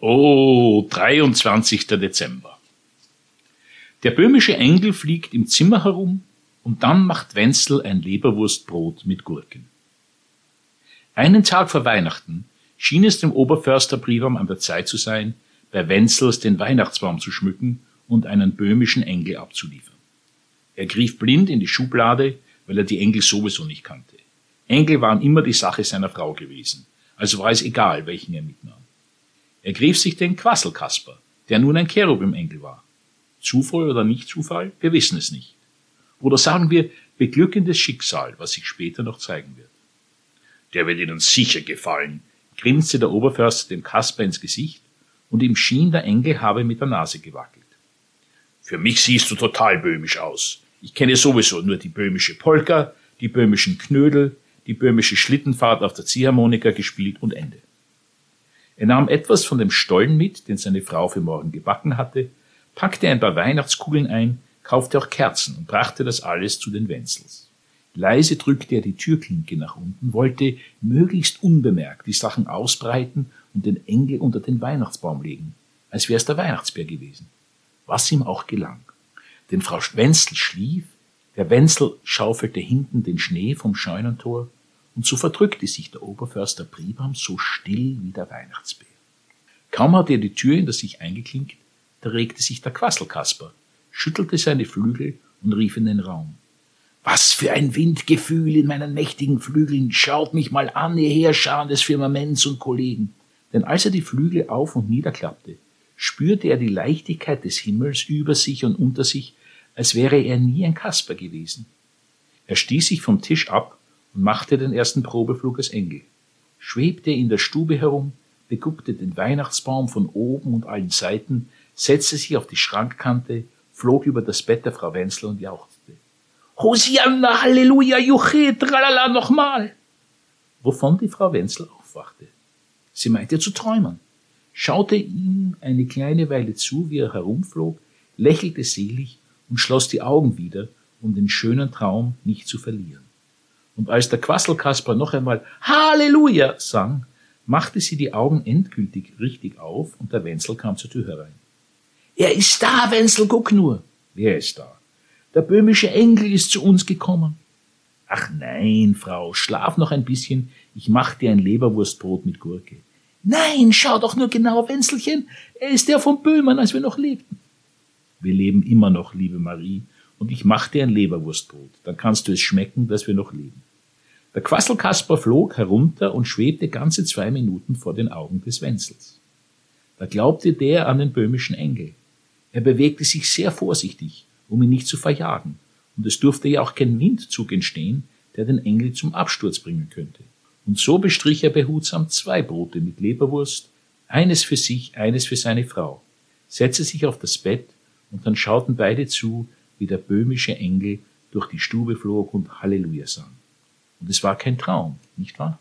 Oh, 23. Dezember. Der böhmische Engel fliegt im Zimmer herum und dann macht Wenzel ein Leberwurstbrot mit Gurken. Einen Tag vor Weihnachten schien es dem Oberförster Privam an der Zeit zu sein, bei Wenzels den Weihnachtsbaum zu schmücken und einen böhmischen Engel abzuliefern. Er griff blind in die Schublade, weil er die Engel sowieso nicht kannte. Engel waren immer die Sache seiner Frau gewesen, also war es egal, welchen er mitnahm. Er griff sich den Quasselkasper, der nun ein Cherubim-Engel war. Zufall oder nicht Zufall? Wir wissen es nicht. Oder sagen wir, beglückendes Schicksal, was sich später noch zeigen wird. Der wird Ihnen sicher gefallen, grinste der Oberförster dem Kasper ins Gesicht, und ihm schien, der Engel habe mit der Nase gewackelt. Für mich siehst du total böhmisch aus. Ich kenne sowieso nur die böhmische Polka, die böhmischen Knödel, die böhmische Schlittenfahrt auf der Ziehharmonika gespielt und Ende. Er nahm etwas von dem Stollen mit, den seine Frau für morgen gebacken hatte, packte ein paar Weihnachtskugeln ein, kaufte auch Kerzen und brachte das alles zu den Wenzels. Leise drückte er die Türklinke nach unten, wollte möglichst unbemerkt die Sachen ausbreiten und den Engel unter den Weihnachtsbaum legen, als wäre es der Weihnachtsbär gewesen. Was ihm auch gelang. Denn Frau Wenzel schlief, der Wenzel schaufelte hinten den Schnee vom Scheunentor, und so verdrückte sich der Oberförster Pribam so still wie der Weihnachtsbär. Kaum hatte er die Tür hinter sich eingeklinkt, da regte sich der Quasselkasper, schüttelte seine Flügel und rief in den Raum. Was für ein Windgefühl in meinen mächtigen Flügeln, schaut mich mal an, ihr Heerscharen des Firmaments und Kollegen. Denn als er die Flügel auf und niederklappte, spürte er die Leichtigkeit des Himmels über sich und unter sich, als wäre er nie ein Kasper gewesen. Er stieß sich vom Tisch ab und machte den ersten Probeflug als Engel, schwebte in der Stube herum, beguckte den Weihnachtsbaum von oben und allen Seiten, setzte sich auf die Schrankkante, flog über das Bett der Frau Wenzel und jauchzte. Hosianna, Halleluja, Juche, tralala, nochmal! Wovon die Frau Wenzel aufwachte. Sie meinte zu träumen, schaute ihm eine kleine Weile zu, wie er herumflog, lächelte selig und schloss die Augen wieder, um den schönen Traum nicht zu verlieren. Und als der Quasselkasper noch einmal Halleluja sang, machte sie die Augen endgültig richtig auf und der Wenzel kam zur Tür herein. Er ist da, Wenzel, guck nur. Wer ist da? Der böhmische Engel ist zu uns gekommen. Ach nein, Frau, schlaf noch ein bisschen, ich mach dir ein Leberwurstbrot mit Gurke. Nein, schau doch nur genau, Wenzelchen, er ist der von Böhmern, als wir noch lebten. Wir leben immer noch, liebe Marie, und ich mach dir ein Leberwurstbrot, dann kannst du es schmecken, dass wir noch leben. Der Quasselkasper flog herunter und schwebte ganze zwei Minuten vor den Augen des Wenzels. Da glaubte der an den böhmischen Engel. Er bewegte sich sehr vorsichtig, um ihn nicht zu verjagen, und es durfte ja auch kein Windzug entstehen, der den Engel zum Absturz bringen könnte. Und so bestrich er behutsam zwei Brote mit Leberwurst, eines für sich, eines für seine Frau, setzte sich auf das Bett, und dann schauten beide zu, wie der böhmische Engel durch die Stube flog und Halleluja sang. Und es war kein Traum, nicht wahr?